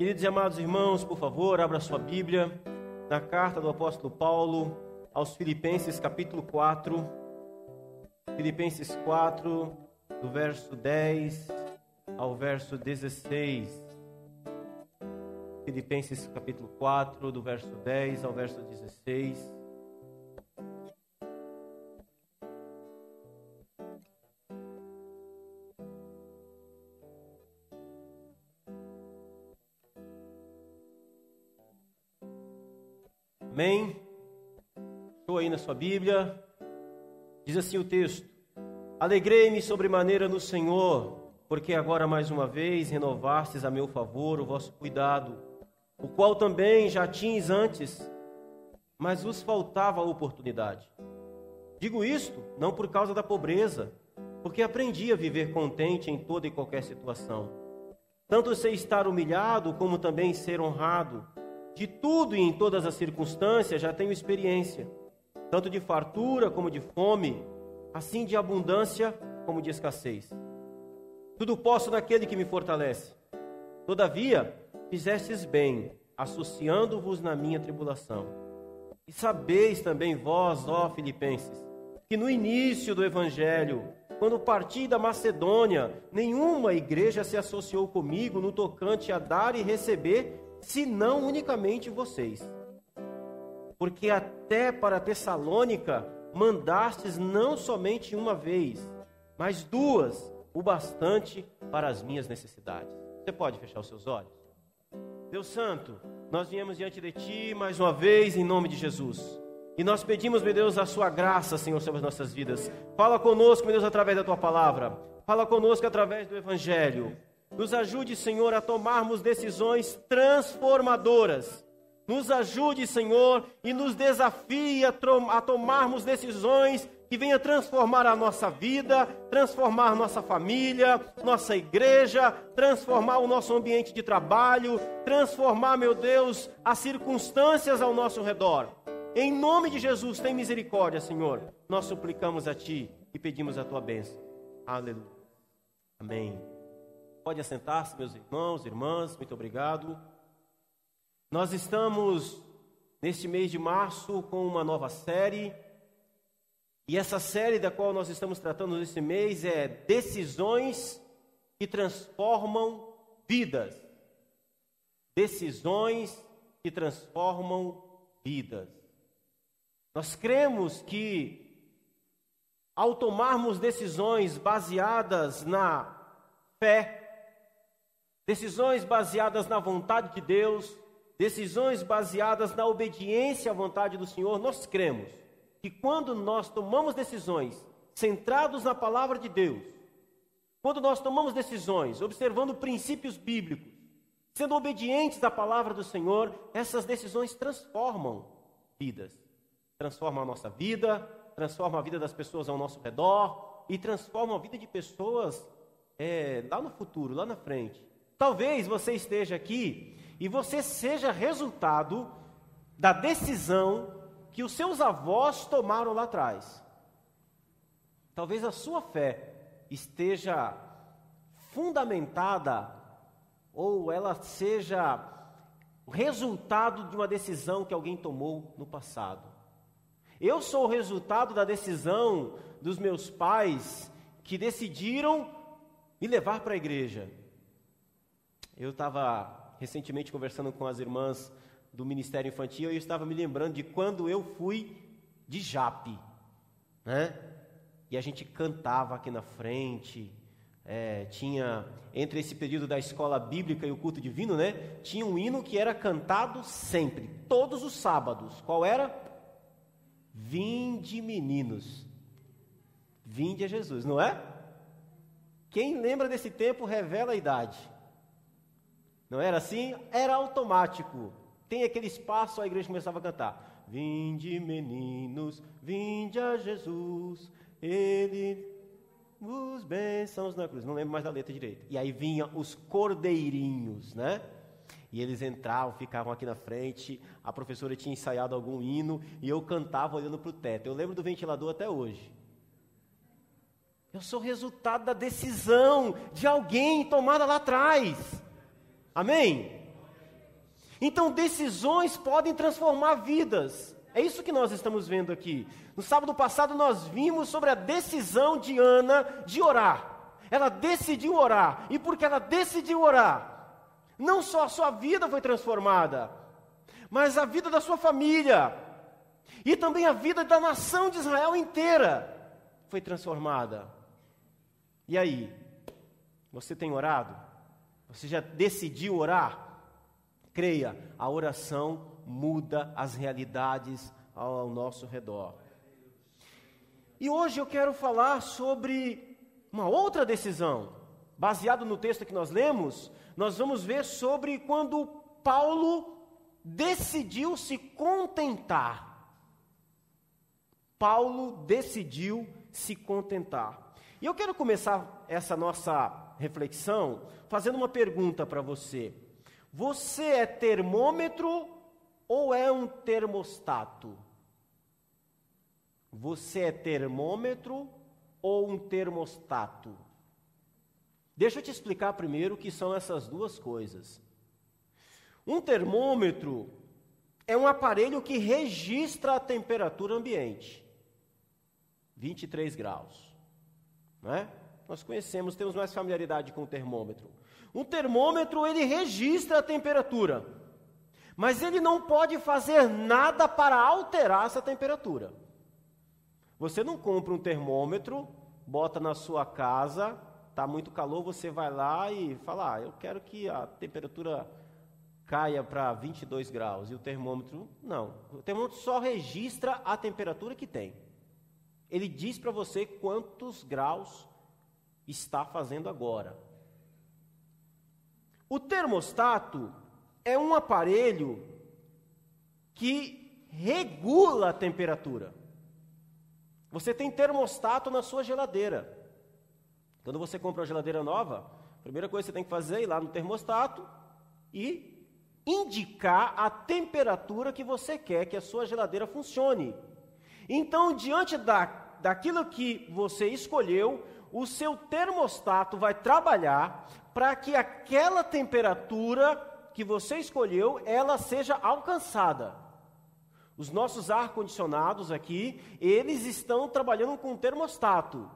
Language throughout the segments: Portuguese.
Queridos e amados irmãos, por favor, abra sua Bíblia na carta do apóstolo Paulo aos Filipenses, capítulo 4. Filipenses 4, do verso 10 ao verso 16. Filipenses, capítulo 4, do verso 10 ao verso 16. Bíblia. Diz assim o texto: Alegrei-me sobremaneira no Senhor, porque agora mais uma vez renovastes a meu favor o vosso cuidado, o qual também já tinhas antes, mas vos faltava a oportunidade. Digo isto não por causa da pobreza, porque aprendi a viver contente em toda e qualquer situação. Tanto sei estar humilhado, como também ser honrado de tudo e em todas as circunstâncias já tenho experiência, tanto de fartura como de fome, assim de abundância como de escassez. Tudo posso naquele que me fortalece. Todavia, fizestes bem, associando-vos na minha tribulação. E sabeis também vós, ó Filipenses, que no início do evangelho, quando parti da Macedônia, nenhuma igreja se associou comigo no tocante a dar e receber senão unicamente vocês. Porque até para Tessalônica mandastes não somente uma vez, mas duas, o bastante para as minhas necessidades. Você pode fechar os seus olhos? Deus Santo, nós viemos diante de Ti mais uma vez em nome de Jesus. E nós pedimos, meu Deus, a Sua graça, Senhor, sobre as nossas vidas. Fala conosco, meu Deus, através da Tua palavra. Fala conosco através do Evangelho. Nos ajude, Senhor, a tomarmos decisões transformadoras. Nos ajude, Senhor, e nos desafie a, tomarmos decisões que venha transformar a nossa vida, transformar nossa família, nossa igreja, transformar o nosso ambiente de trabalho, transformar, meu Deus, as circunstâncias ao nosso redor. Em nome de Jesus, tem misericórdia, Senhor. Nós suplicamos a Ti e pedimos a Tua bênção. Aleluia. Amém. Pode assentar-se, meus irmãos, irmãs, muito obrigado. Nós estamos neste mês de março com uma nova série. E essa série da qual nós estamos tratando nesse mês é Decisões que transformam vidas. Decisões que transformam vidas. Nós cremos que ao tomarmos decisões baseadas na fé, decisões baseadas na vontade de Deus, decisões baseadas na obediência à vontade do Senhor, nós cremos que quando nós tomamos decisões centrados na palavra de Deus, quando nós tomamos decisões observando princípios bíblicos, sendo obedientes à palavra do Senhor, essas decisões transformam vidas, transformam a nossa vida, transformam a vida das pessoas ao nosso redor e transformam a vida de pessoas é, lá no futuro, lá na frente. Talvez você esteja aqui e você seja resultado da decisão que os seus avós tomaram lá atrás. Talvez a sua fé esteja fundamentada ou ela seja resultado de uma decisão que alguém tomou no passado. Eu sou o resultado da decisão dos meus pais que decidiram me levar para a igreja. Eu estava recentemente conversando com as irmãs do Ministério Infantil eu estava me lembrando de quando eu fui de Jape, né? E a gente cantava aqui na frente, é, tinha, entre esse período da escola bíblica e o culto divino, né? Tinha um hino que era cantado sempre, todos os sábados. Qual era? Vinde meninos, vinde a Jesus, não é? Quem lembra desse tempo revela a idade. Não era assim? Era automático. Tem aquele espaço, a igreja começava a cantar. Vinde, meninos, vinde a Jesus, ele os bênçãos na cruz. Não lembro mais da letra direito. E aí vinham os cordeirinhos, né? E eles entravam, ficavam aqui na frente. A professora tinha ensaiado algum hino e eu cantava olhando para o teto. Eu lembro do ventilador até hoje. Eu sou resultado da decisão de alguém tomada lá atrás. Amém? Então, decisões podem transformar vidas. É isso que nós estamos vendo aqui. No sábado passado, nós vimos sobre a decisão de Ana de orar. Ela decidiu orar. E porque ela decidiu orar, não só a sua vida foi transformada, mas a vida da sua família. E também a vida da nação de Israel inteira foi transformada. E aí? Você tem orado? Você já decidiu orar? Creia, a oração muda as realidades ao nosso redor. E hoje eu quero falar sobre uma outra decisão. Baseado no texto que nós lemos, nós vamos ver sobre quando Paulo decidiu se contentar. Paulo decidiu se contentar. E eu quero começar essa nossa reflexão fazendo uma pergunta para você. Você é termômetro ou é um termostato? Você é termômetro ou um termostato? Deixa eu te explicar primeiro o que são essas duas coisas. Um termômetro é um aparelho que registra a temperatura ambiente. 23 graus. Não é? Nós conhecemos, temos mais familiaridade com o termômetro. Um termômetro, ele registra a temperatura, mas ele não pode fazer nada para alterar essa temperatura. Você não compra um termômetro, bota na sua casa, está muito calor, você vai lá e fala: ah, eu quero que a temperatura caia para 22 graus. E o termômetro, não. O termômetro só registra a temperatura que tem. Ele diz para você quantos graus está fazendo agora. O termostato é um aparelho que regula a temperatura. Você tem termostato na sua geladeira. Quando você compra uma geladeira nova, a primeira coisa que você tem que fazer é ir lá no termostato e indicar a temperatura que você quer que a sua geladeira funcione. Então, diante da, daquilo que você escolheu, o seu termostato vai trabalhar para que aquela temperatura que você escolheu, ela seja alcançada. Os nossos ar-condicionados aqui, eles estão trabalhando com termostato.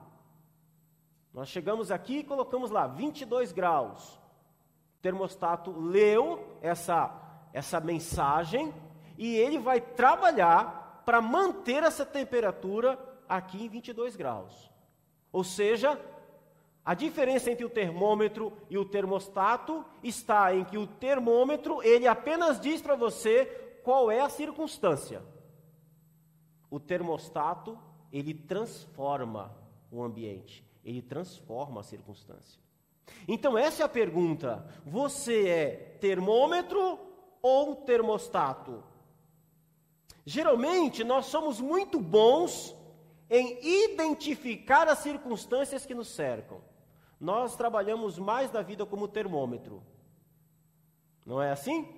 Nós chegamos aqui e colocamos lá 22 graus. O termostato leu essa, essa mensagem e ele vai trabalhar para manter essa temperatura aqui em 22 graus. Ou seja, a diferença entre o termômetro e o termostato está em que o termômetro, ele apenas diz para você qual é a circunstância. O termostato, ele transforma o ambiente, ele transforma a circunstância. Então essa é a pergunta: você é termômetro ou termostato? Geralmente nós somos muito bons em identificar as circunstâncias que nos cercam. Nós trabalhamos mais na vida como termômetro. Não é assim?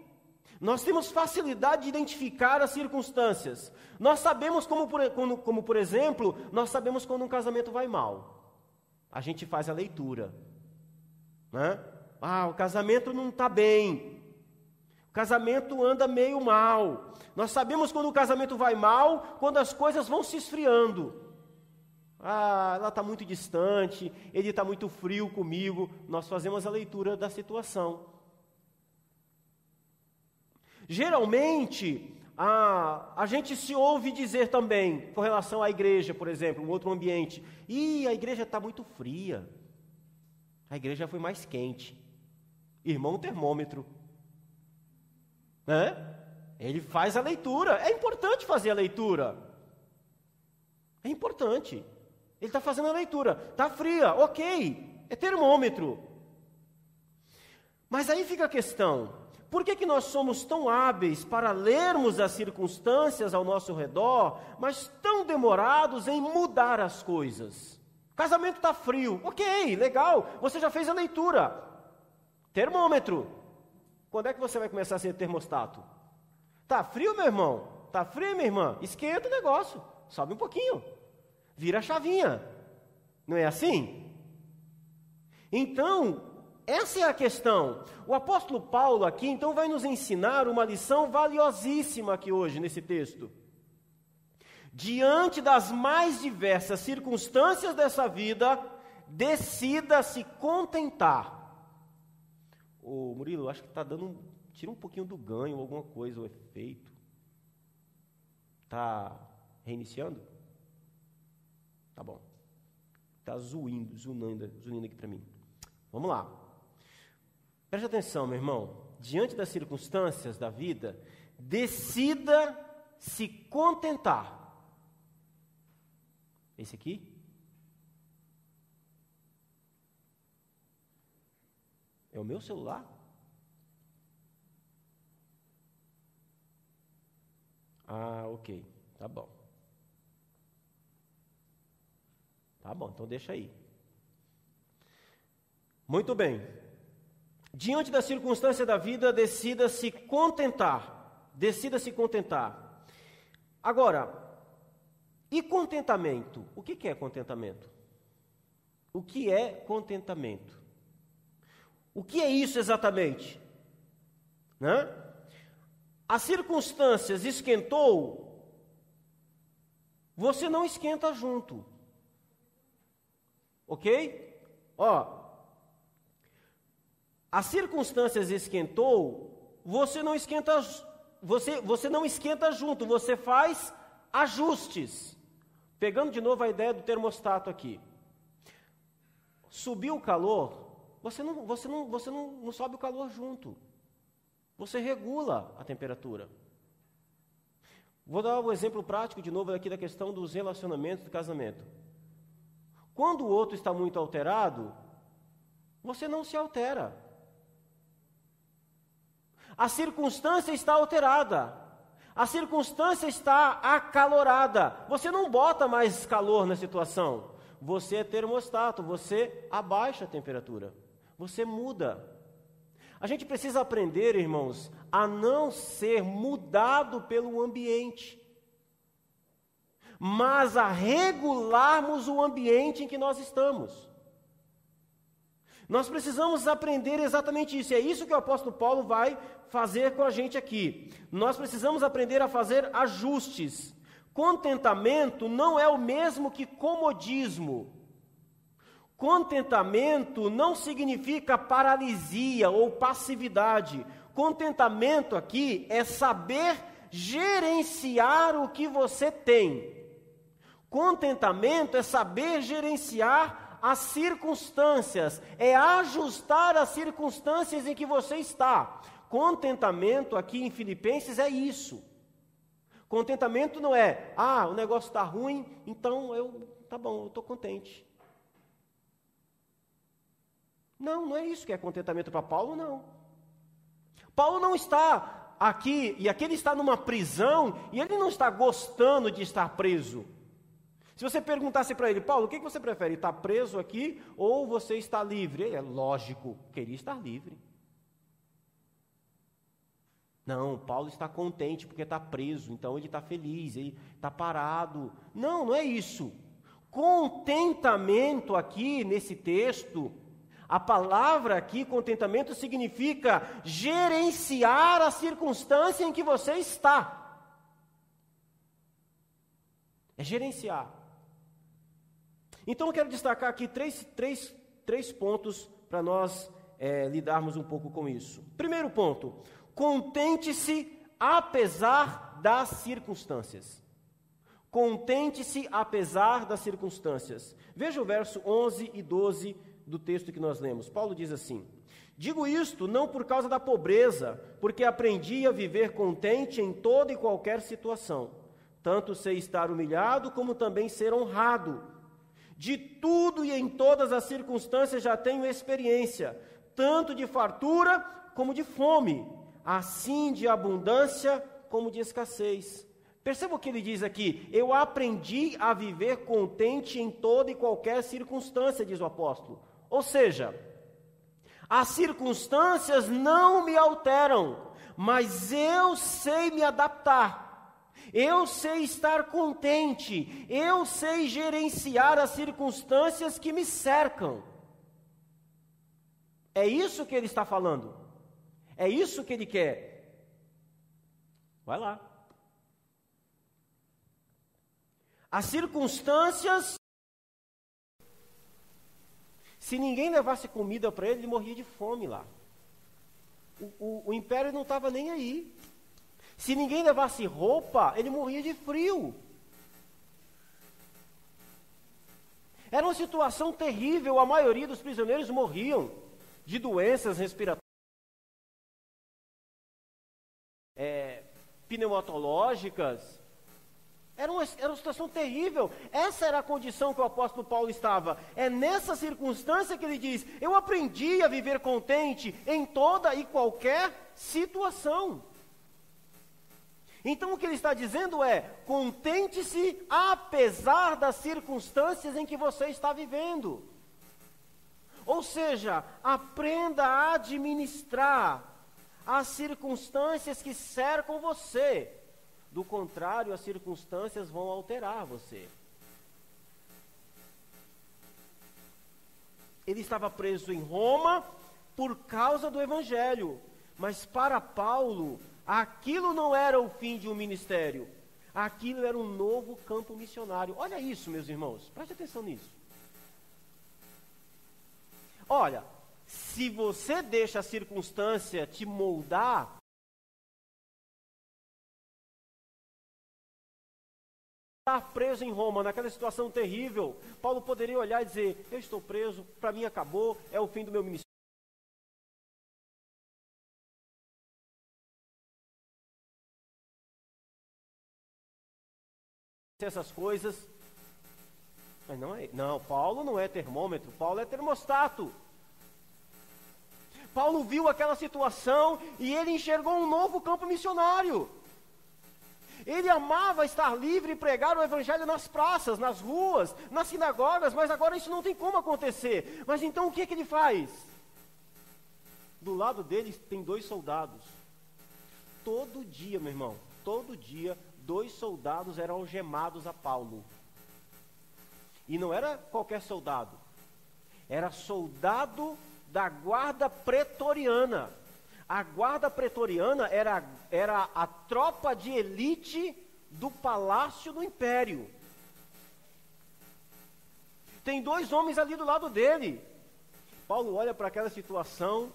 Nós temos facilidade de identificar as circunstâncias. Nós sabemos como por, como, como, por exemplo, nós sabemos quando um casamento vai mal. A gente faz a leitura. Né? Ah, o casamento não está bem. Casamento anda meio mal. Nós sabemos quando o casamento vai mal, quando as coisas vão se esfriando. Ah, ela está muito distante, ele está muito frio comigo. Nós fazemos a leitura da situação. Geralmente, a, a gente se ouve dizer também, com relação à igreja, por exemplo, um outro ambiente: e a igreja está muito fria, a igreja foi mais quente. Irmão termômetro. Né? Ele faz a leitura. É importante fazer a leitura. É importante. Ele está fazendo a leitura. Está fria, ok. É termômetro. Mas aí fica a questão: por que, que nós somos tão hábeis para lermos as circunstâncias ao nosso redor, mas tão demorados em mudar as coisas? Casamento está frio, ok, legal, você já fez a leitura. Termômetro. Quando é que você vai começar a ser termostato? Está frio, meu irmão? Está frio, minha irmã? Esquenta o negócio, sobe um pouquinho vira a chavinha. Não é assim? Então, Essa é a questão. O apóstolo Paulo aqui então vai nos ensinar uma lição valiosíssima aqui hoje nesse texto. Diante das mais diversas circunstâncias dessa vida, decida se contentar. Ô Murilo, acho que está dando. Tira um pouquinho do ganho, alguma coisa, o efeito. Está reiniciando? Tá bom. Está zoindo, zunando, zunindo aqui para mim. Vamos lá. Preste atenção, meu irmão. Diante das circunstâncias da vida, decida se contentar. Esse aqui? É o meu celular? Ah, ok. Tá bom. Tá bom, então deixa aí. Muito bem. Diante da circunstância da vida, decida se contentar. Decida se contentar. Agora, e contentamento? O que é contentamento? O que é contentamento? O que é isso exatamente? Né? As circunstâncias esquentou, você não esquenta junto. Ok? Ó, as circunstâncias esquentou, você não esquenta, você, você não esquenta junto, você faz ajustes. Pegando de novo a ideia do termostato aqui. Subiu o calor, você não, você não, você não, não sobe o calor junto. Você regula a temperatura. Vou dar um exemplo prático de novo aqui da questão dos relacionamentos do casamento. Quando o outro está muito alterado, você não se altera. A circunstância está alterada. A circunstância está acalorada. Você não bota mais calor na situação. Você é termostato, você abaixa a temperatura você muda. A gente precisa aprender, irmãos, a não ser mudado pelo ambiente, mas a regularmos o ambiente em que nós estamos. Nós precisamos aprender exatamente isso, é isso que o apóstolo Paulo vai fazer com a gente aqui. Nós precisamos aprender a fazer ajustes. Contentamento não é o mesmo que comodismo. Contentamento não significa paralisia ou passividade. Contentamento aqui é saber gerenciar o que você tem. Contentamento é saber gerenciar as circunstâncias, é ajustar as circunstâncias em que você está. Contentamento aqui em Filipenses é isso. Contentamento não é, ah, o negócio está ruim, então eu, tá bom, eu estou contente. Não, não é isso que é contentamento para Paulo, não. Paulo não está aqui, e aqui ele está numa prisão, e ele não está gostando de estar preso. Se você perguntasse para ele, Paulo, o que você prefere, estar preso aqui ou você está livre? Ele é lógico, queria estar livre. Não, Paulo está contente porque está preso, então ele está feliz, ele está parado. Não, não é isso. Contentamento aqui nesse texto a palavra aqui, contentamento, significa gerenciar a circunstância em que você está. É gerenciar. Então eu quero destacar aqui três, três, três pontos para nós é, lidarmos um pouco com isso. Primeiro ponto: contente-se apesar das circunstâncias. Contente-se apesar das circunstâncias. Veja o verso 11 e 12 do texto que nós lemos. Paulo diz assim: Digo isto não por causa da pobreza, porque aprendi a viver contente em toda e qualquer situação. Tanto sei estar humilhado, como também ser honrado. De tudo e em todas as circunstâncias já tenho experiência, tanto de fartura como de fome, assim de abundância como de escassez. Perceba o que ele diz aqui: Eu aprendi a viver contente em toda e qualquer circunstância, diz o apóstolo. Ou seja, as circunstâncias não me alteram, mas eu sei me adaptar. Eu sei estar contente, eu sei gerenciar as circunstâncias que me cercam. É isso que ele está falando. É isso que ele quer. Vai lá. As circunstâncias. Se ninguém levasse comida para ele, ele morria de fome lá. O, o, o império não estava nem aí. Se ninguém levasse roupa, ele morria de frio. Era uma situação terrível, a maioria dos prisioneiros morriam de doenças respiratórias, é, pneumatológicas. Era uma, era uma situação terrível. Essa era a condição que o apóstolo Paulo estava. É nessa circunstância que ele diz: Eu aprendi a viver contente em toda e qualquer situação. Então o que ele está dizendo é: contente-se apesar das circunstâncias em que você está vivendo. Ou seja, aprenda a administrar as circunstâncias que cercam você. Do contrário, as circunstâncias vão alterar você. Ele estava preso em Roma por causa do evangelho, mas para Paulo, aquilo não era o fim de um ministério, aquilo era um novo campo missionário. Olha isso, meus irmãos, preste atenção nisso. Olha, se você deixa a circunstância te moldar, estar preso em Roma, naquela situação terrível, Paulo poderia olhar e dizer: Eu estou preso, para mim acabou, é o fim do meu ministério. Essas coisas, mas não é. Não, Paulo não é termômetro, Paulo é termostato. Paulo viu aquela situação e ele enxergou um novo campo missionário. Ele amava estar livre e pregar o evangelho nas praças, nas ruas, nas sinagogas, mas agora isso não tem como acontecer. Mas então o que, é que ele faz? Do lado dele tem dois soldados. Todo dia, meu irmão, todo dia, dois soldados eram algemados a Paulo. E não era qualquer soldado, era soldado da guarda pretoriana. A guarda pretoriana era, era a tropa de elite do palácio do império. Tem dois homens ali do lado dele. Paulo olha para aquela situação,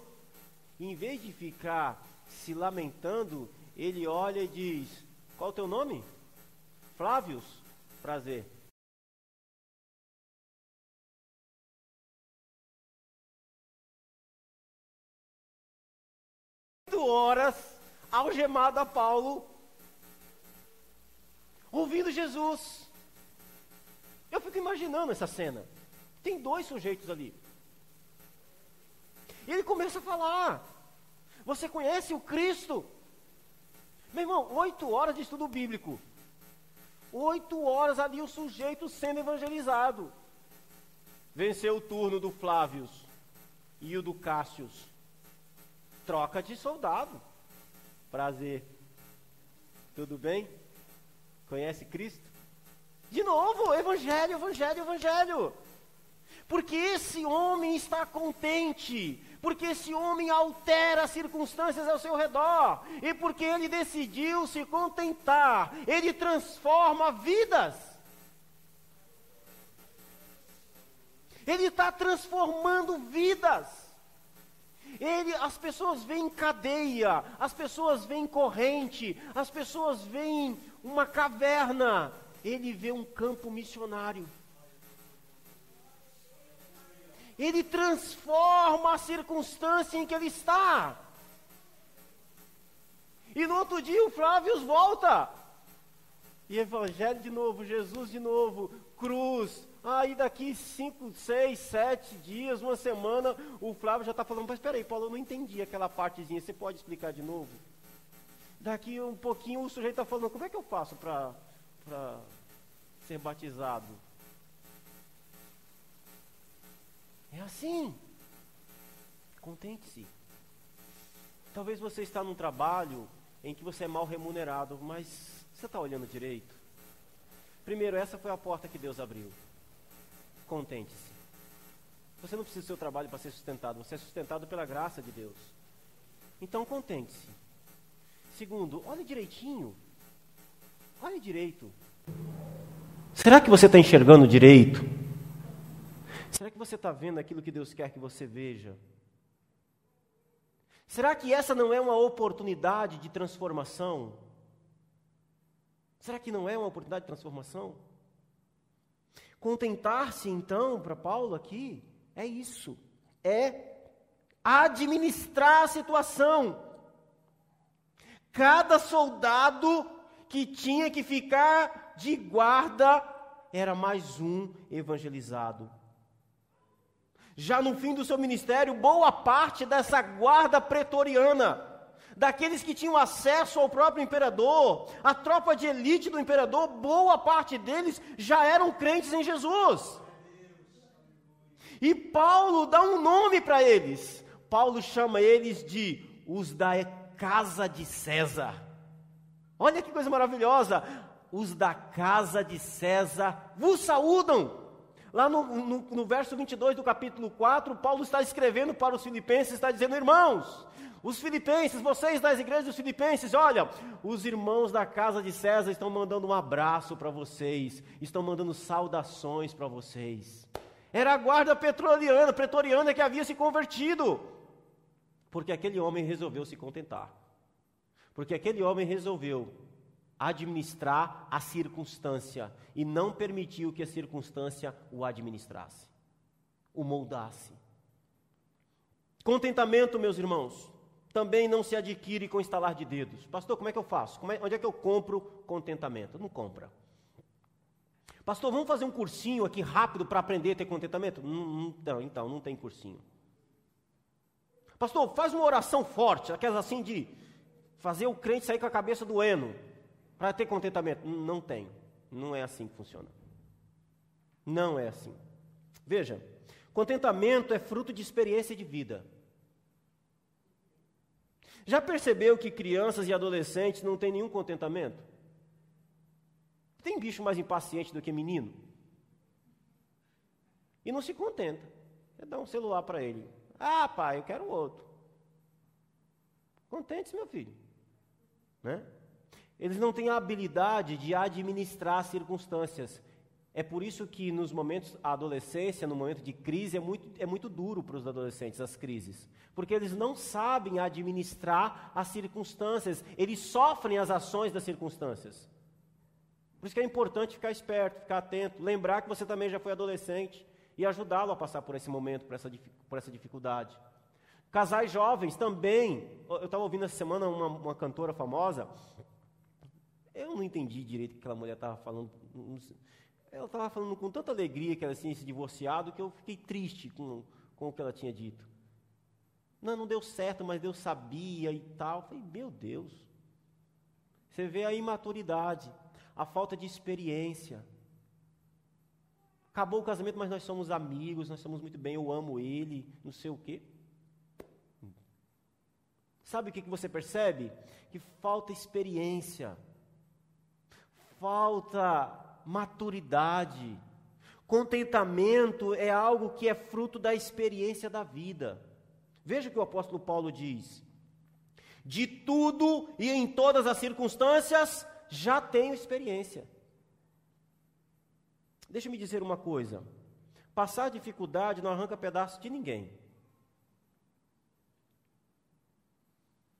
e em vez de ficar se lamentando, ele olha e diz: Qual o teu nome? Flávios? Prazer. Horas algemado a Paulo, ouvindo Jesus. Eu fico imaginando essa cena. Tem dois sujeitos ali. E ele começa a falar: Você conhece o Cristo? Meu irmão, oito horas de estudo bíblico. Oito horas ali o sujeito sendo evangelizado. Venceu o turno do Flávios e o do Cássius troca de soldado. Prazer. Tudo bem? Conhece Cristo? De novo, evangelho, evangelho, evangelho. Porque esse homem está contente, porque esse homem altera as circunstâncias ao seu redor, e porque ele decidiu se contentar, ele transforma vidas. Ele está transformando vidas. Ele, as pessoas veem cadeia, as pessoas veem corrente, as pessoas veem uma caverna. Ele vê um campo missionário. Ele transforma a circunstância em que ele está. E no outro dia o Flávio volta. E Evangelho de novo, Jesus de novo, cruz, Aí daqui cinco, seis, sete dias, uma semana, o Flávio já está falando, mas espera aí, Paulo, eu não entendi aquela partezinha, você pode explicar de novo? Daqui um pouquinho o sujeito está falando, como é que eu faço para ser batizado? É assim. Contente-se. Talvez você está num trabalho em que você é mal remunerado, mas você está olhando direito? Primeiro, essa foi a porta que Deus abriu contente-se. Você não precisa do seu trabalho para ser sustentado, você é sustentado pela graça de Deus. Então contente-se. Segundo, olhe direitinho. Olhe direito. Será que você está enxergando direito? Será que você está vendo aquilo que Deus quer que você veja? Será que essa não é uma oportunidade de transformação? Será que não é uma oportunidade de transformação? Contentar-se, então, para Paulo aqui, é isso: é administrar a situação. Cada soldado que tinha que ficar de guarda era mais um evangelizado. Já no fim do seu ministério, boa parte dessa guarda pretoriana, daqueles que tinham acesso ao próprio imperador, a tropa de elite do imperador, boa parte deles já eram crentes em Jesus. E Paulo dá um nome para eles. Paulo chama eles de os da casa de César. Olha que coisa maravilhosa! Os da casa de César vos saúdam. Lá no, no, no, verso 22 do capítulo 4, Paulo está escrevendo para os filipenses, está dizendo, irmãos, os filipenses, vocês das igrejas dos filipenses, olha, os irmãos da casa de César estão mandando um abraço para vocês, estão mandando saudações para vocês. Era a guarda pretoriana, pretoriana que havia se convertido. Porque aquele homem resolveu se contentar. Porque aquele homem resolveu administrar a circunstância e não permitiu que a circunstância o administrasse, o moldasse. Contentamento, meus irmãos, também não se adquire com instalar de dedos. Pastor, como é que eu faço? É, onde é que eu compro contentamento? Não compra. Pastor, vamos fazer um cursinho aqui rápido para aprender a ter contentamento? Não, não, então, não tem cursinho. Pastor, faz uma oração forte, aquelas assim de fazer o crente sair com a cabeça doendo, para ter contentamento. Não tem. Não é assim que funciona. Não é assim. Veja, contentamento é fruto de experiência de vida. Já percebeu que crianças e adolescentes não têm nenhum contentamento? Tem bicho mais impaciente do que menino? E não se contenta. Você dá um celular para ele. Ah, pai, eu quero outro. Contente-se, meu filho. Né? Eles não têm a habilidade de administrar circunstâncias. É por isso que nos momentos, a adolescência, no momento de crise, é muito, é muito duro para os adolescentes as crises. Porque eles não sabem administrar as circunstâncias, eles sofrem as ações das circunstâncias. Por isso que é importante ficar esperto, ficar atento, lembrar que você também já foi adolescente e ajudá-lo a passar por esse momento, por essa, por essa dificuldade. Casais jovens também. Eu estava ouvindo essa semana uma, uma, cantora famosa. Eu não entendi direito o que aquela mulher estava falando. Ela estava falando com tanta alegria que ela tinha se divorciado que eu fiquei triste com, com o que ela tinha dito. Não, não deu certo, mas Deus sabia e tal. Eu falei, meu Deus. Você vê a imaturidade, a falta de experiência. Acabou o casamento, mas nós somos amigos, nós somos muito bem, eu amo ele, não sei o quê. Sabe o que, que você percebe? Que falta experiência, falta maturidade. Contentamento é algo que é fruto da experiência da vida. Veja o que o apóstolo Paulo diz: De tudo e em todas as circunstâncias já tenho experiência. Deixa-me dizer uma coisa: passar dificuldade não arranca pedaço de ninguém.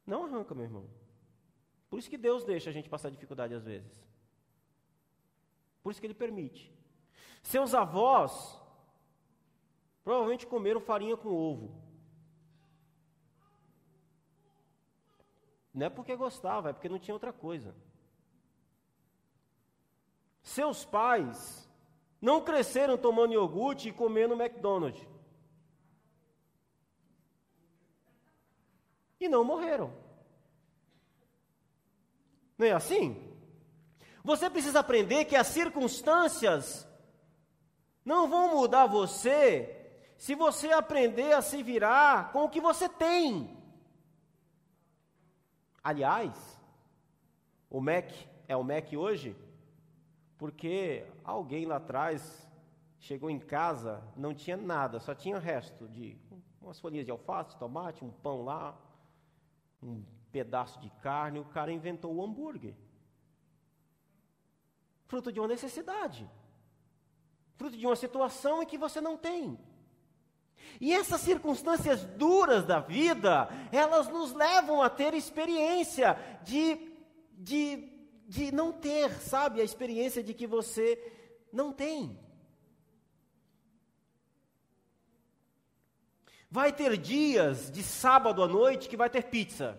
Não arranca, meu irmão. Por isso que Deus deixa a gente passar dificuldade às vezes. Por isso que Ele permite. Seus avós provavelmente comeram farinha com ovo. Não é porque gostava, é porque não tinha outra coisa. Seus pais não cresceram tomando iogurte e comendo McDonald's. E não morreram. Não é assim? Você precisa aprender que as circunstâncias não vão mudar você se você aprender a se virar com o que você tem. Aliás, o Mac é o Mac hoje porque alguém lá atrás chegou em casa, não tinha nada, só tinha resto de umas folhinhas de alface, tomate, um pão lá, um pedaço de carne. O cara inventou o hambúrguer. Fruto de uma necessidade. Fruto de uma situação em que você não tem. E essas circunstâncias duras da vida, elas nos levam a ter experiência de, de, de não ter, sabe? A experiência de que você não tem. Vai ter dias de sábado à noite que vai ter pizza.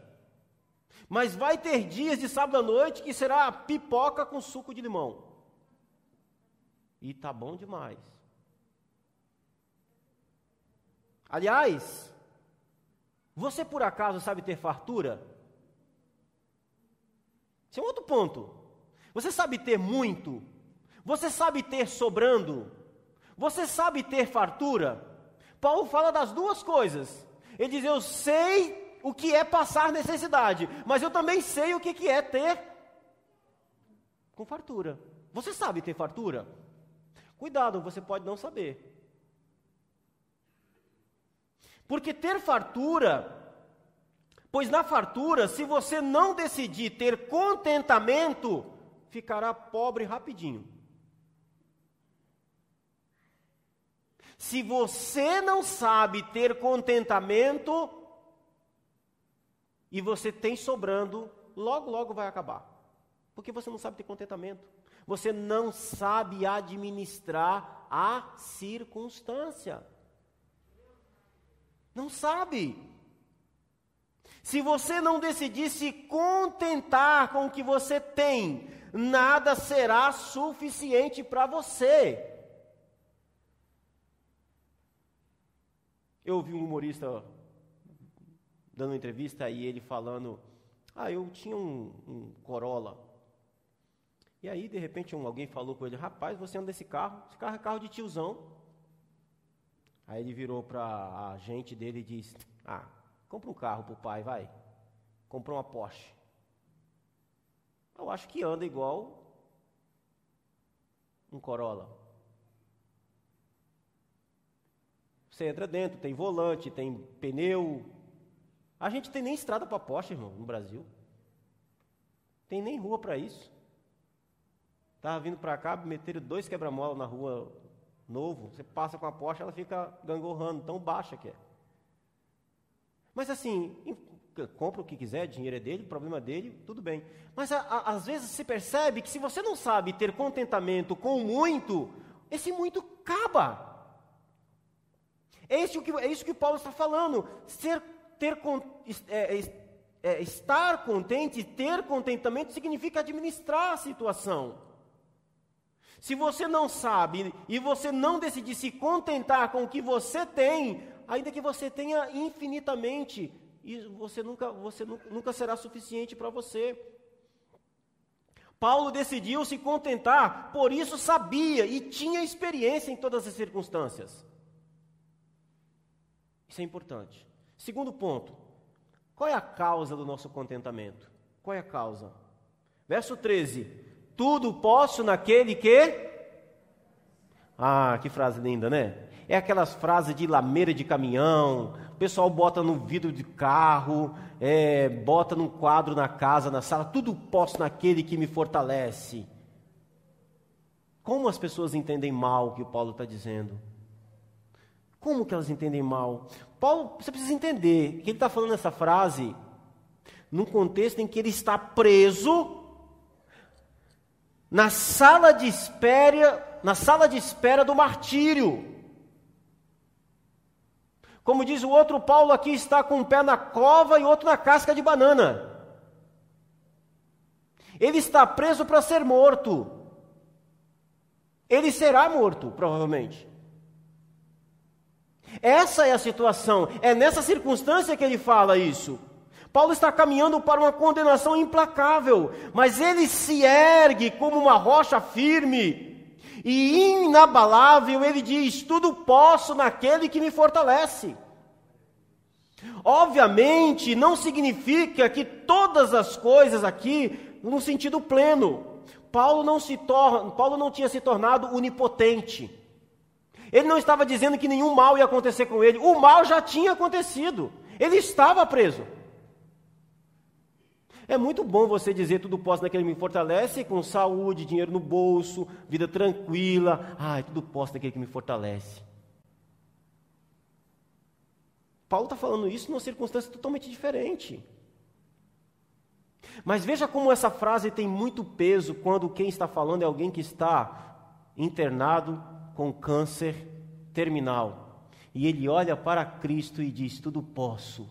Mas vai ter dias de sábado à noite que será pipoca com suco de limão. E tá bom demais. Aliás, você por acaso sabe ter fartura? Esse é um outro ponto. Você sabe ter muito? Você sabe ter sobrando? Você sabe ter fartura? Paulo fala das duas coisas. Ele diz: Eu sei o que é passar necessidade, mas eu também sei o que é ter com fartura. Você sabe ter fartura? Cuidado, você pode não saber. Porque ter fartura, pois na fartura, se você não decidir ter contentamento, ficará pobre rapidinho. Se você não sabe ter contentamento e você tem sobrando, logo, logo vai acabar. Porque você não sabe ter contentamento. Você não sabe administrar a circunstância. Não sabe. Se você não decidir se contentar com o que você tem, nada será suficiente para você. Eu ouvi um humorista dando entrevista e ele falando: Ah, eu tinha um, um Corolla. E aí, de repente, um, alguém falou com ele: Rapaz, você anda desse carro? Esse carro é carro de tiozão. Aí ele virou para a gente dele e disse: Ah, compra um carro para o pai, vai. Comprou uma Porsche. Eu acho que anda igual um Corolla. Você entra dentro, tem volante, tem pneu. A gente tem nem estrada para Porsche, irmão, no Brasil. Tem nem rua para isso. Estava vindo para cá, meteram dois quebra-mola na rua novo. Você passa com a Porsche, ela fica gangorrando, tão baixa que é. Mas assim, compra o que quiser, dinheiro é dele, problema dele, tudo bem. Mas a, a, às vezes se percebe que se você não sabe ter contentamento com muito, esse muito acaba. É isso que, é isso que Paulo está falando. Ser, ter, é, é, é, estar contente, ter contentamento, significa administrar a situação. Se você não sabe e você não decidir se contentar com o que você tem, ainda que você tenha infinitamente, você nunca, você nunca será suficiente para você. Paulo decidiu se contentar, por isso sabia e tinha experiência em todas as circunstâncias. Isso é importante. Segundo ponto, qual é a causa do nosso contentamento? Qual é a causa? Verso 13: Tudo posso naquele que. Ah, que frase linda, né? É aquelas frases de lameira de caminhão, o pessoal bota no vidro de carro, é, bota num quadro na casa, na sala, tudo posso naquele que me fortalece. Como as pessoas entendem mal o que o Paulo está dizendo? Como que elas entendem mal? Paulo, você precisa entender que ele está falando essa frase num contexto em que ele está preso na sala de espera, na sala de espera do martírio. Como diz o outro, Paulo aqui está com um pé na cova e outro na casca de banana. Ele está preso para ser morto. Ele será morto, provavelmente. Essa é a situação, é nessa circunstância que ele fala isso. Paulo está caminhando para uma condenação implacável, mas ele se ergue como uma rocha firme e inabalável. Ele diz: Tudo posso naquele que me fortalece. Obviamente, não significa que todas as coisas aqui, no sentido pleno, Paulo não se torna, Paulo não tinha se tornado onipotente. Ele não estava dizendo que nenhum mal ia acontecer com ele. O mal já tinha acontecido. Ele estava preso. É muito bom você dizer tudo posso naquele que me fortalece, com saúde, dinheiro no bolso, vida tranquila. Ai, tudo posso naquele que me fortalece. Paulo está falando isso numa circunstância totalmente diferente. Mas veja como essa frase tem muito peso quando quem está falando é alguém que está internado com câncer terminal. E ele olha para Cristo e diz: Tudo posso.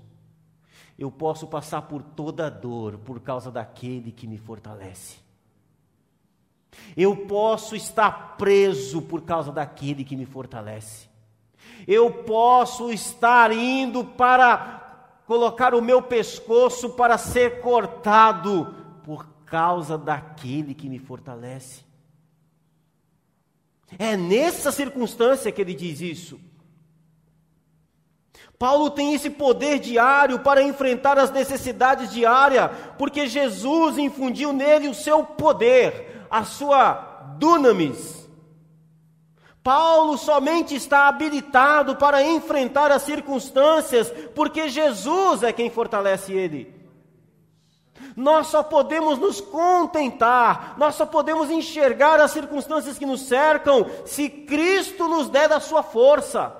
Eu posso passar por toda dor por causa daquele que me fortalece. Eu posso estar preso por causa daquele que me fortalece. Eu posso estar indo para colocar o meu pescoço para ser cortado por causa daquele que me fortalece. É nessa circunstância que ele diz isso. Paulo tem esse poder diário para enfrentar as necessidades diárias, porque Jesus infundiu nele o seu poder, a sua dunamis. Paulo somente está habilitado para enfrentar as circunstâncias, porque Jesus é quem fortalece ele. Nós só podemos nos contentar, nós só podemos enxergar as circunstâncias que nos cercam se Cristo nos der da sua força.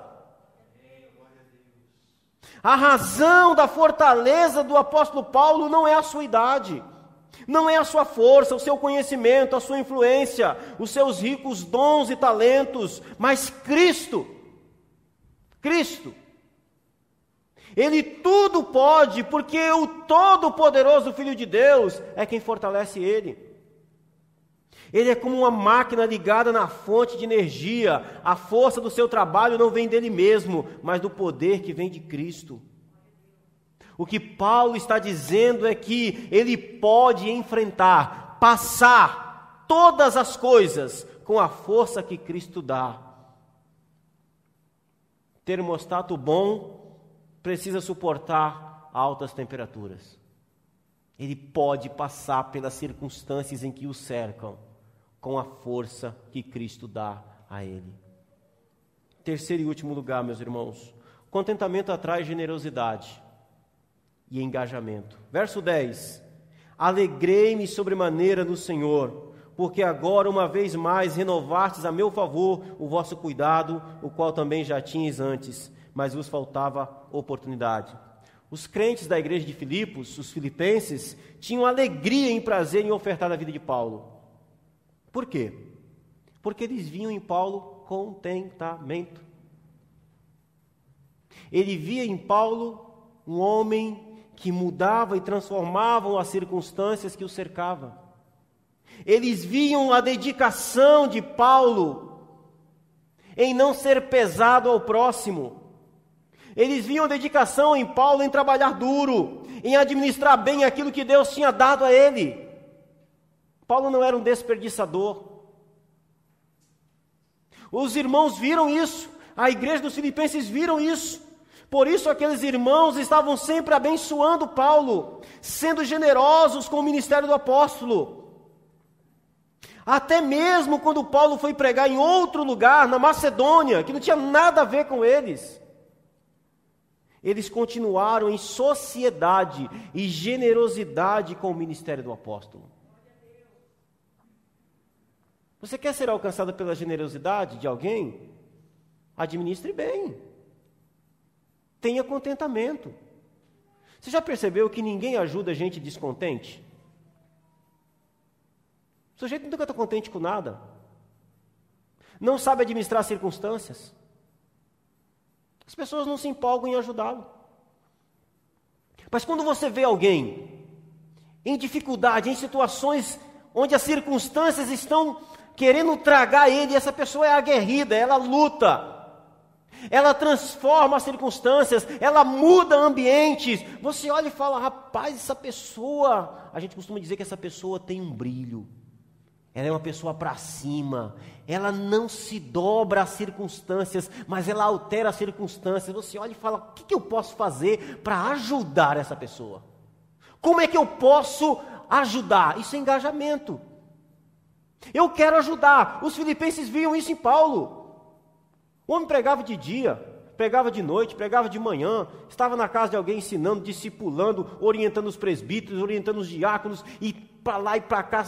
A razão da fortaleza do apóstolo Paulo não é a sua idade, não é a sua força, o seu conhecimento, a sua influência, os seus ricos dons e talentos, mas Cristo. Cristo. Ele tudo pode, porque o Todo-Poderoso Filho de Deus é quem fortalece ele. Ele é como uma máquina ligada na fonte de energia. A força do seu trabalho não vem dele mesmo, mas do poder que vem de Cristo. O que Paulo está dizendo é que ele pode enfrentar, passar todas as coisas com a força que Cristo dá. Termostato bom precisa suportar altas temperaturas. Ele pode passar pelas circunstâncias em que o cercam com a força que Cristo dá a ele. Terceiro e último lugar, meus irmãos, contentamento atrai generosidade e engajamento. Verso 10: Alegrei-me sobremaneira no Senhor, porque agora, uma vez mais, renovastes a meu favor o vosso cuidado, o qual também já tinhas antes mas vos faltava oportunidade. Os crentes da igreja de Filipos, os filipenses, tinham alegria e prazer em ofertar a vida de Paulo. Por quê? Porque eles viam em Paulo contentamento. Ele via em Paulo um homem que mudava e transformava as circunstâncias que o cercavam. Eles viam a dedicação de Paulo em não ser pesado ao próximo, eles viam dedicação em Paulo em trabalhar duro, em administrar bem aquilo que Deus tinha dado a ele. Paulo não era um desperdiçador. Os irmãos viram isso, a igreja dos Filipenses viram isso. Por isso, aqueles irmãos estavam sempre abençoando Paulo, sendo generosos com o ministério do apóstolo. Até mesmo quando Paulo foi pregar em outro lugar, na Macedônia, que não tinha nada a ver com eles, eles continuaram em sociedade e generosidade com o ministério do apóstolo. Você quer ser alcançado pela generosidade de alguém? Administre bem. Tenha contentamento. Você já percebeu que ninguém ajuda gente descontente? O sujeito nunca está contente com nada. Não sabe administrar circunstâncias. As pessoas não se empolgam em ajudá-lo. Mas quando você vê alguém em dificuldade, em situações onde as circunstâncias estão querendo tragar ele, essa pessoa é aguerrida, ela luta, ela transforma as circunstâncias, ela muda ambientes. Você olha e fala: rapaz, essa pessoa, a gente costuma dizer que essa pessoa tem um brilho. Ela é uma pessoa para cima. Ela não se dobra às circunstâncias, mas ela altera as circunstâncias. Você olha e fala: o que, que eu posso fazer para ajudar essa pessoa? Como é que eu posso ajudar? Isso é engajamento. Eu quero ajudar. Os filipenses viam isso em Paulo. O homem pregava de dia, pregava de noite, pregava de manhã, estava na casa de alguém ensinando, discipulando, orientando os presbíteros, orientando os diáconos, e para lá e para cá.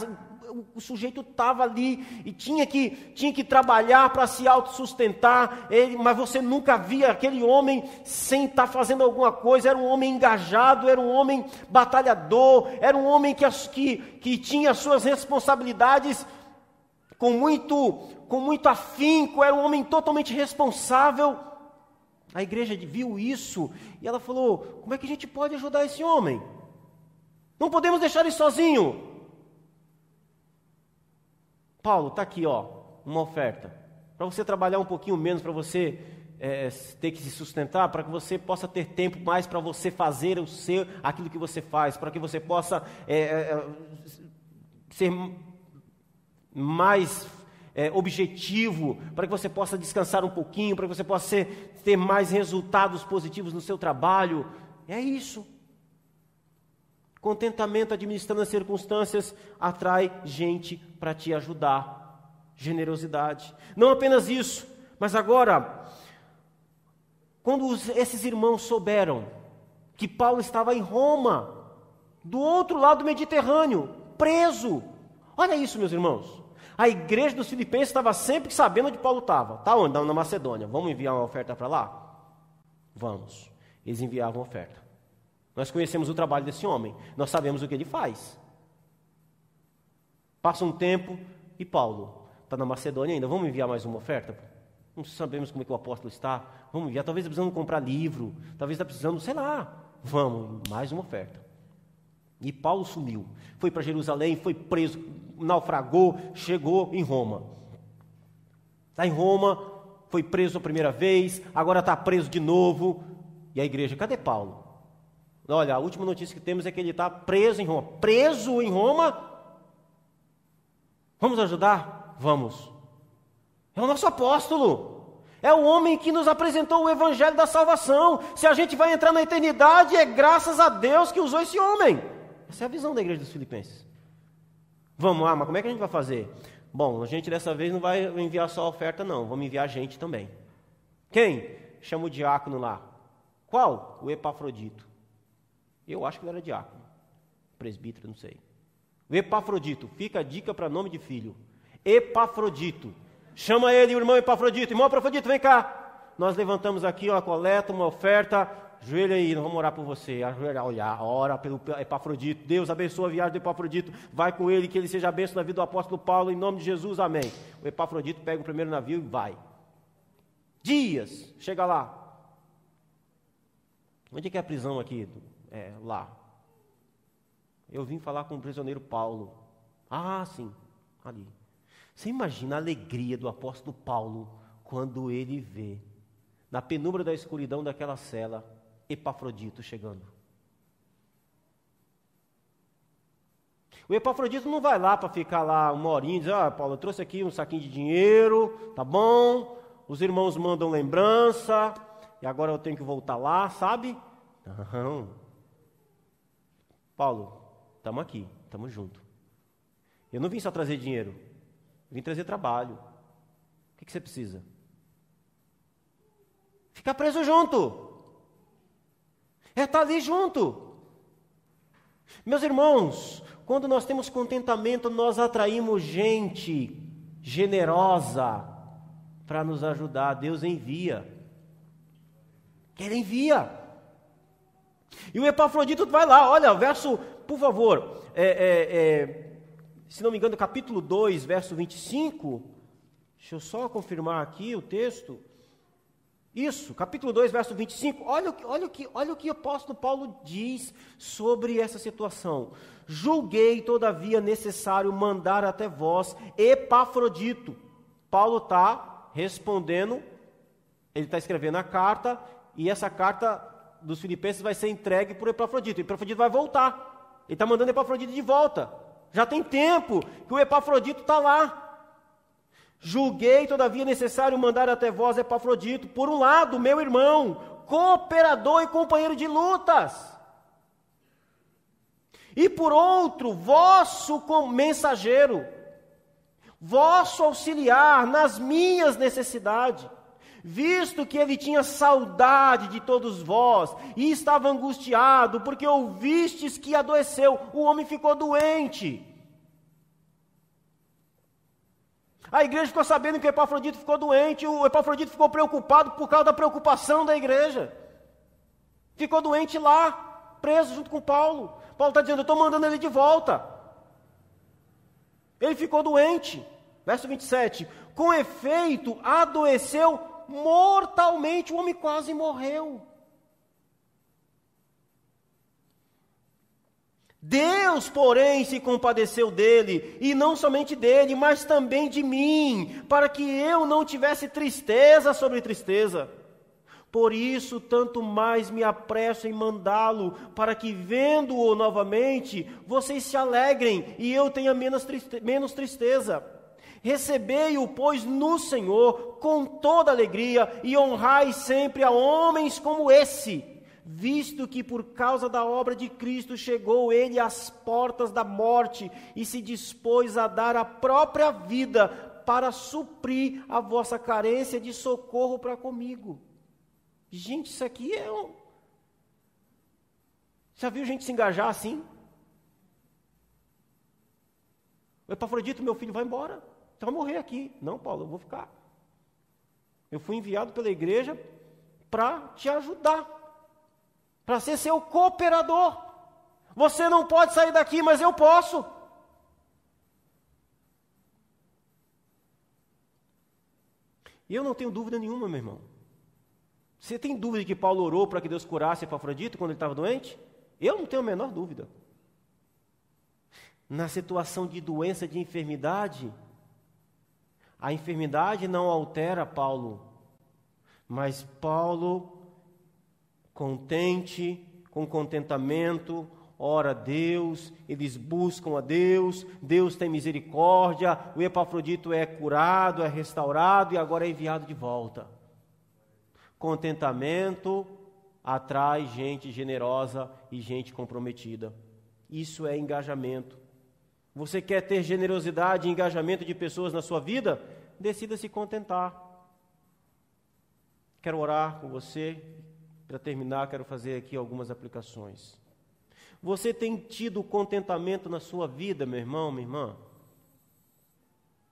O sujeito estava ali e tinha que, tinha que trabalhar para se autossustentar, ele, mas você nunca via aquele homem sem estar tá fazendo alguma coisa. Era um homem engajado, era um homem batalhador, era um homem que, que, que tinha suas responsabilidades com muito, com muito afinco, era um homem totalmente responsável. A igreja viu isso e ela falou: como é que a gente pode ajudar esse homem? Não podemos deixar ele sozinho. Paulo, está aqui, ó, uma oferta. Para você trabalhar um pouquinho menos, para você é, ter que se sustentar, para que você possa ter tempo mais para você fazer o seu, aquilo que você faz, para que você possa é, é, ser mais é, objetivo, para que você possa descansar um pouquinho, para que você possa ser, ter mais resultados positivos no seu trabalho. É isso. Contentamento administrando as circunstâncias atrai gente para te ajudar. Generosidade. Não apenas isso, mas agora, quando esses irmãos souberam que Paulo estava em Roma, do outro lado do Mediterrâneo, preso. Olha isso, meus irmãos. A igreja dos Filipenses estava sempre sabendo onde Paulo estava. Está onde? Na Macedônia. Vamos enviar uma oferta para lá? Vamos. Eles enviavam oferta. Nós conhecemos o trabalho desse homem. Nós sabemos o que ele faz. Passa um tempo e Paulo está na Macedônia ainda. Vamos enviar mais uma oferta? Não sabemos como é que o apóstolo está. Vamos enviar. Talvez está precisando comprar livro. Talvez está precisando, sei lá. Vamos, mais uma oferta. E Paulo sumiu. Foi para Jerusalém, foi preso, naufragou, chegou em Roma. Está em Roma, foi preso a primeira vez, agora está preso de novo. E a igreja, cadê Paulo? Olha, a última notícia que temos é que ele está preso em Roma. Preso em Roma? Vamos ajudar? Vamos. É o nosso apóstolo. É o homem que nos apresentou o evangelho da salvação. Se a gente vai entrar na eternidade, é graças a Deus que usou esse homem. Essa é a visão da igreja dos Filipenses. Vamos lá, mas como é que a gente vai fazer? Bom, a gente dessa vez não vai enviar só a oferta, não. Vamos enviar gente também. Quem? Chama o diácono lá. Qual? O Epafrodito. Eu acho que ele era diácono. Presbítero, não sei. O Epafrodito. Fica a dica para nome de filho. Epafrodito. Chama ele, o irmão Epafrodito. Irmão Epafrodito, vem cá. Nós levantamos aqui uma coleta, uma oferta Joelha aí, nós vamos orar por você. Ajoelha, olhar, ora pelo Epafrodito. Deus abençoa a viagem do Epafrodito. Vai com ele, que ele seja abençoado na vida do apóstolo Paulo, em nome de Jesus, amém. O Epafrodito pega o primeiro navio e vai. Dias, chega lá. Onde é que é a prisão aqui? É, lá. Eu vim falar com o prisioneiro Paulo. Ah, sim, ali. Você imagina a alegria do apóstolo Paulo quando ele vê, na penumbra da escuridão daquela cela, Epafrodito chegando. O Epafrodito não vai lá para ficar lá uma horinha e dizer, ah, Paulo, eu trouxe aqui um saquinho de dinheiro, tá bom? Os irmãos mandam lembrança, e agora eu tenho que voltar lá, sabe? Não. Paulo, estamos aqui, estamos juntos. Eu não vim só trazer dinheiro, vim trazer trabalho. O que, que você precisa? Ficar preso junto é estar ali junto. Meus irmãos, quando nós temos contentamento, nós atraímos gente generosa para nos ajudar. Deus envia. Ele envia. E o Epafrodito vai lá, olha, verso, por favor, é, é, é, se não me engano, capítulo 2, verso 25. Deixa eu só confirmar aqui o texto. Isso, capítulo 2, verso 25. Olha, olha, o que, olha o que o apóstolo Paulo diz sobre essa situação. Julguei, todavia, necessário mandar até vós Epafrodito. Paulo está respondendo, ele está escrevendo a carta, e essa carta dos Filipenses vai ser entregue por Epafrodito. O Epafrodito vai voltar. Ele está mandando Epafrodito de volta. Já tem tempo que o Epafrodito está lá. Julguei, todavia, necessário mandar até vós Epafrodito, por um lado, meu irmão, cooperador e companheiro de lutas, e por outro, vosso mensageiro, vosso auxiliar nas minhas necessidades, visto que ele tinha saudade de todos vós e estava angustiado, porque ouvistes que adoeceu, o homem ficou doente. A igreja ficou sabendo que Epafrodito ficou doente, o Epafrodito ficou preocupado por causa da preocupação da igreja. Ficou doente lá, preso junto com Paulo. Paulo está dizendo: Eu estou mandando ele de volta. Ele ficou doente. Verso 27. Com efeito, adoeceu mortalmente, o homem quase morreu. Deus, porém, se compadeceu dele, e não somente dele, mas também de mim, para que eu não tivesse tristeza sobre tristeza. Por isso, tanto mais me apresso em mandá-lo, para que, vendo-o novamente, vocês se alegrem e eu tenha menos, triste menos tristeza. Recebei-o, pois, no Senhor com toda alegria e honrai sempre a homens como esse, visto que por causa da obra de Cristo chegou ele às portas da morte e se dispôs a dar a própria vida para suprir a vossa carência de socorro para comigo. Gente, isso aqui é um. Já viu gente se engajar assim? O Epafrodito, meu filho, vai embora. Você vai morrer aqui. Não, Paulo, eu vou ficar. Eu fui enviado pela igreja para te ajudar, para ser seu cooperador. Você não pode sair daqui, mas eu posso. E eu não tenho dúvida nenhuma, meu irmão. Você tem dúvida que Paulo orou para que Deus curasse Epafrodito quando ele estava doente? Eu não tenho a menor dúvida. Na situação de doença, de enfermidade, a enfermidade não altera Paulo, mas Paulo, contente, com contentamento, ora a Deus, eles buscam a Deus, Deus tem misericórdia, o Epafrodito é curado, é restaurado e agora é enviado de volta. Contentamento atrai gente generosa e gente comprometida. Isso é engajamento. Você quer ter generosidade e engajamento de pessoas na sua vida? Decida se contentar. Quero orar com você. Para terminar, quero fazer aqui algumas aplicações. Você tem tido contentamento na sua vida, meu irmão, minha irmã?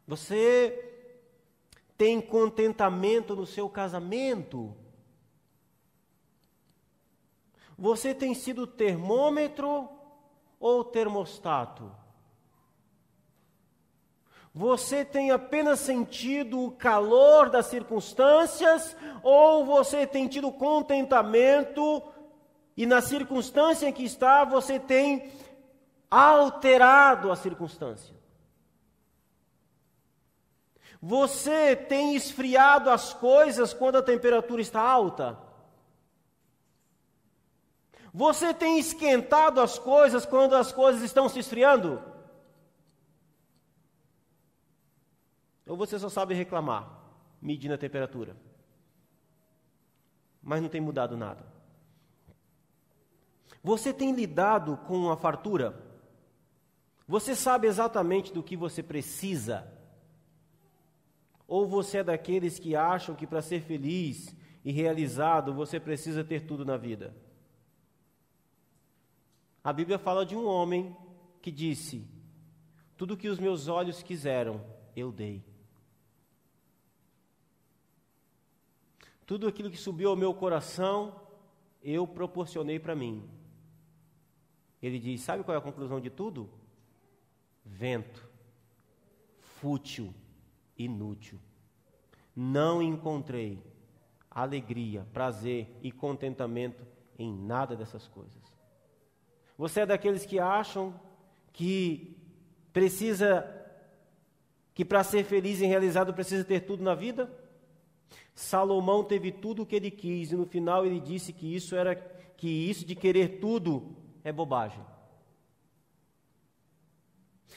Você tem contentamento no seu casamento? Você tem sido termômetro ou termostato? Você tem apenas sentido o calor das circunstâncias ou você tem tido contentamento e na circunstância em que está você tem alterado a circunstância? Você tem esfriado as coisas quando a temperatura está alta? Você tem esquentado as coisas quando as coisas estão se esfriando? Ou você só sabe reclamar, medindo a temperatura? Mas não tem mudado nada. Você tem lidado com a fartura? Você sabe exatamente do que você precisa? Ou você é daqueles que acham que para ser feliz e realizado você precisa ter tudo na vida? A Bíblia fala de um homem que disse: Tudo que os meus olhos quiseram, eu dei. Tudo aquilo que subiu ao meu coração, eu proporcionei para mim. Ele diz: Sabe qual é a conclusão de tudo? Vento, fútil, inútil. Não encontrei alegria, prazer e contentamento em nada dessas coisas. Você é daqueles que acham que precisa, que para ser feliz e realizado precisa ter tudo na vida? Salomão teve tudo o que ele quis e no final ele disse que isso era que isso de querer tudo é bobagem.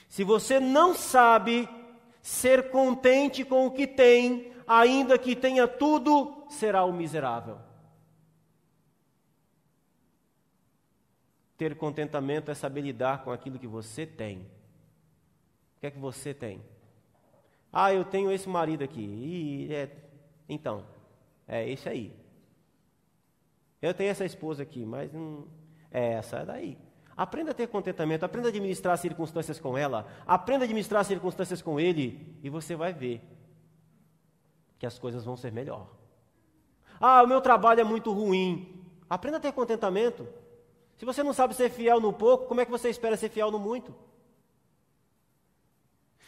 Se você não sabe ser contente com o que tem, ainda que tenha tudo, será o miserável. Ter contentamento é saber lidar com aquilo que você tem. O que é que você tem? Ah, eu tenho esse marido aqui. E é, então, É esse aí. Eu tenho essa esposa aqui, mas não. É essa daí. Aprenda a ter contentamento, aprenda a administrar as circunstâncias com ela, aprenda a administrar as circunstâncias com ele, e você vai ver que as coisas vão ser melhor. Ah, o meu trabalho é muito ruim. Aprenda a ter contentamento. Se você não sabe ser fiel no pouco, como é que você espera ser fiel no muito?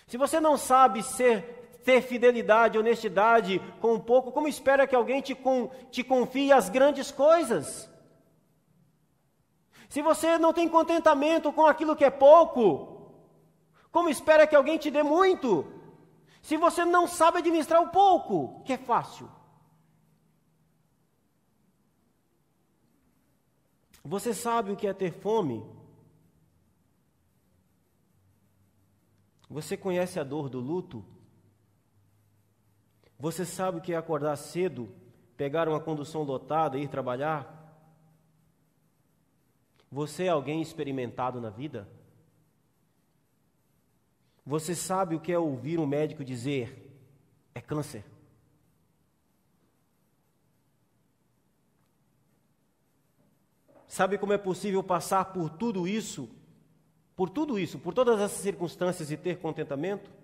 Se você não sabe ser, ter fidelidade, honestidade com o pouco, como espera que alguém te, com, te confie as grandes coisas? Se você não tem contentamento com aquilo que é pouco, como espera que alguém te dê muito? Se você não sabe administrar o pouco, que é fácil. Você sabe o que é ter fome? Você conhece a dor do luto? Você sabe o que é acordar cedo, pegar uma condução lotada e ir trabalhar? Você é alguém experimentado na vida? Você sabe o que é ouvir um médico dizer: é câncer? Sabe como é possível passar por tudo isso, por tudo isso, por todas essas circunstâncias e ter contentamento?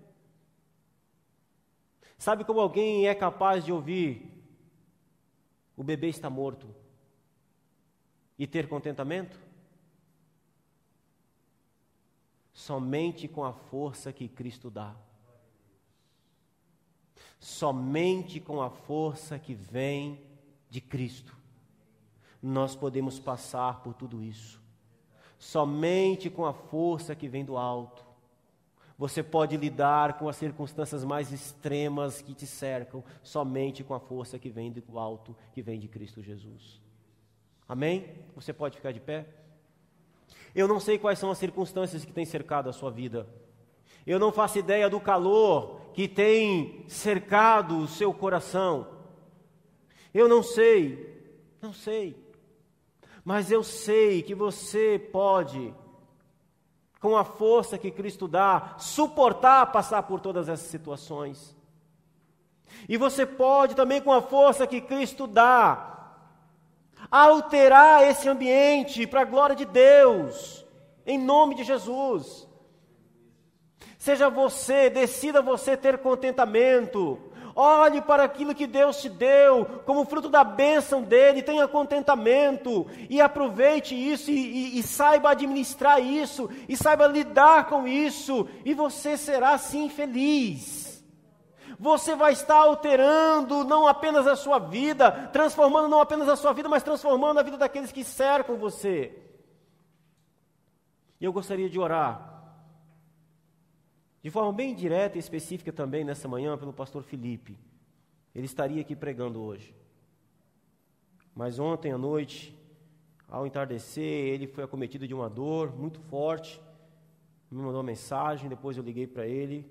Sabe como alguém é capaz de ouvir: o bebê está morto e ter contentamento? somente com a força que Cristo dá. Somente com a força que vem de Cristo, nós podemos passar por tudo isso. Somente com a força que vem do alto, você pode lidar com as circunstâncias mais extremas que te cercam, somente com a força que vem do alto, que vem de Cristo Jesus. Amém? Você pode ficar de pé? Eu não sei quais são as circunstâncias que têm cercado a sua vida. Eu não faço ideia do calor que tem cercado o seu coração. Eu não sei, não sei. Mas eu sei que você pode, com a força que Cristo dá, suportar passar por todas essas situações. E você pode também, com a força que Cristo dá, alterar esse ambiente para a glória de Deus, em nome de Jesus. Seja você, decida você ter contentamento. Olhe para aquilo que Deus te deu, como fruto da bênção dele, tenha contentamento e aproveite isso e, e, e, saiba administrar isso, e saiba lidar com isso, e você será sim feliz você vai estar alterando não apenas a sua vida, transformando não apenas a sua vida, mas transformando a vida daqueles que cercam você. E eu gostaria de orar, de forma bem direta e específica também nessa manhã, pelo pastor Felipe. Ele estaria aqui pregando hoje. Mas ontem à noite, ao entardecer, ele foi acometido de uma dor muito forte. Me mandou uma mensagem, depois eu liguei para ele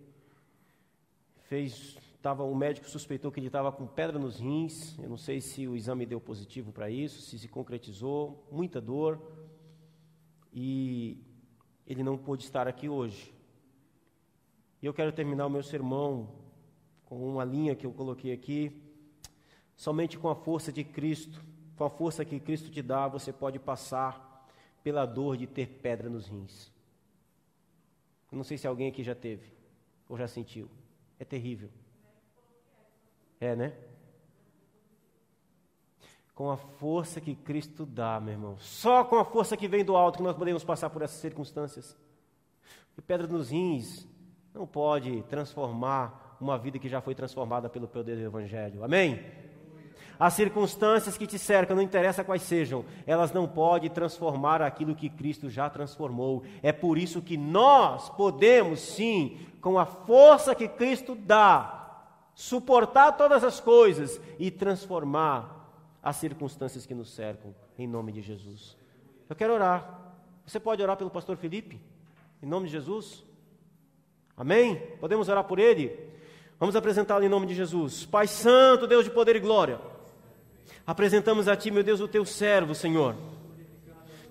fez, tava, o médico suspeitou que ele estava com pedra nos rins. Eu não sei se o exame deu positivo para isso, se se concretizou, muita dor. E ele não pôde estar aqui hoje. E eu quero terminar o meu sermão com uma linha que eu coloquei aqui. Somente com a força de Cristo, com a força que Cristo te dá, você pode passar pela dor de ter pedra nos rins. Eu não sei se alguém aqui já teve ou já sentiu. É terrível. É, né? Com a força que Cristo dá, meu irmão. Só com a força que vem do alto que nós podemos passar por essas circunstâncias. E pedra nos rins não pode transformar uma vida que já foi transformada pelo poder do Evangelho. Amém? As circunstâncias que te cercam, não interessa quais sejam, elas não podem transformar aquilo que Cristo já transformou. É por isso que nós podemos sim, com a força que Cristo dá, suportar todas as coisas e transformar as circunstâncias que nos cercam, em nome de Jesus. Eu quero orar. Você pode orar pelo pastor Felipe? Em nome de Jesus? Amém? Podemos orar por ele? Vamos apresentá-lo em nome de Jesus. Pai Santo, Deus de poder e glória. Apresentamos a Ti, meu Deus, o Teu servo, Senhor.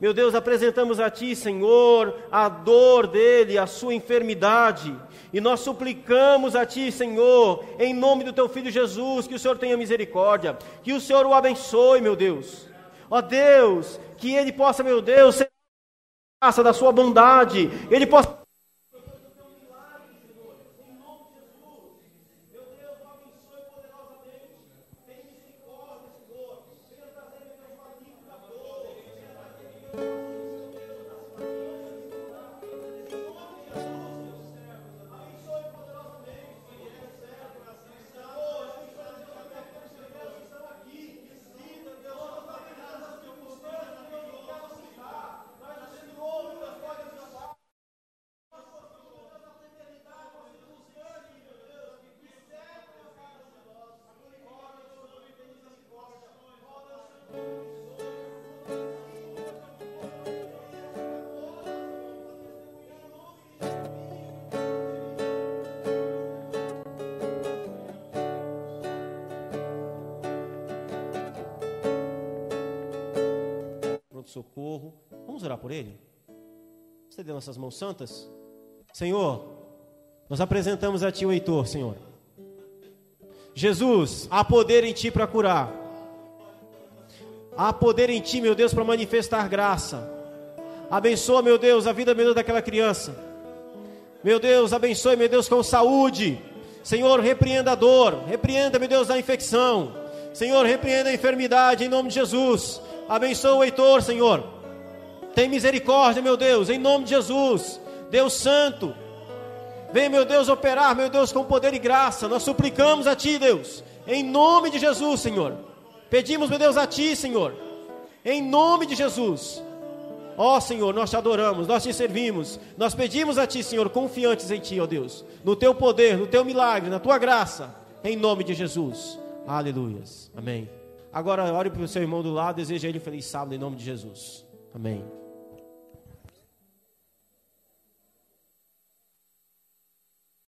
Meu Deus, apresentamos a Ti, Senhor, a dor dele, a sua enfermidade. E nós suplicamos a Ti, Senhor, em nome do Teu Filho Jesus, que o Senhor tenha misericórdia, que o Senhor o abençoe, meu Deus. Ó Deus, que ele possa, meu Deus, ser graça da Sua bondade, ele possa socorro. Vamos orar por ele? Estender nossas mãos santas. Senhor, nós apresentamos a Ti o Heitor, Senhor. Jesus, há poder em Ti para curar. Há poder em Ti, meu Deus, para manifestar graça. Abençoa, meu Deus, a vida, meu Deus, daquela criança. Meu Deus, abençoe, meu Deus, com saúde. Senhor, repreenda a dor. Repreenda, meu Deus, a infecção. Senhor, repreenda a enfermidade em nome de Jesus. Abençoa o Heitor, Senhor. Tem misericórdia, meu Deus, em nome de Jesus. Deus Santo. Vem, meu Deus, operar, meu Deus, com poder e graça. Nós suplicamos a Ti, Deus. Em nome de Jesus, Senhor. Pedimos, meu Deus, a Ti, Senhor. Em nome de Jesus. Ó oh, Senhor, nós te adoramos, nós te servimos. Nós pedimos a Ti, Senhor, confiantes em Ti, ó Deus. No Teu poder, no Teu milagre, na Tua graça. Em nome de Jesus. Aleluias. Amém. Agora, ore para o seu irmão do lado, deseja ele feliz sábado em nome de Jesus. Amém.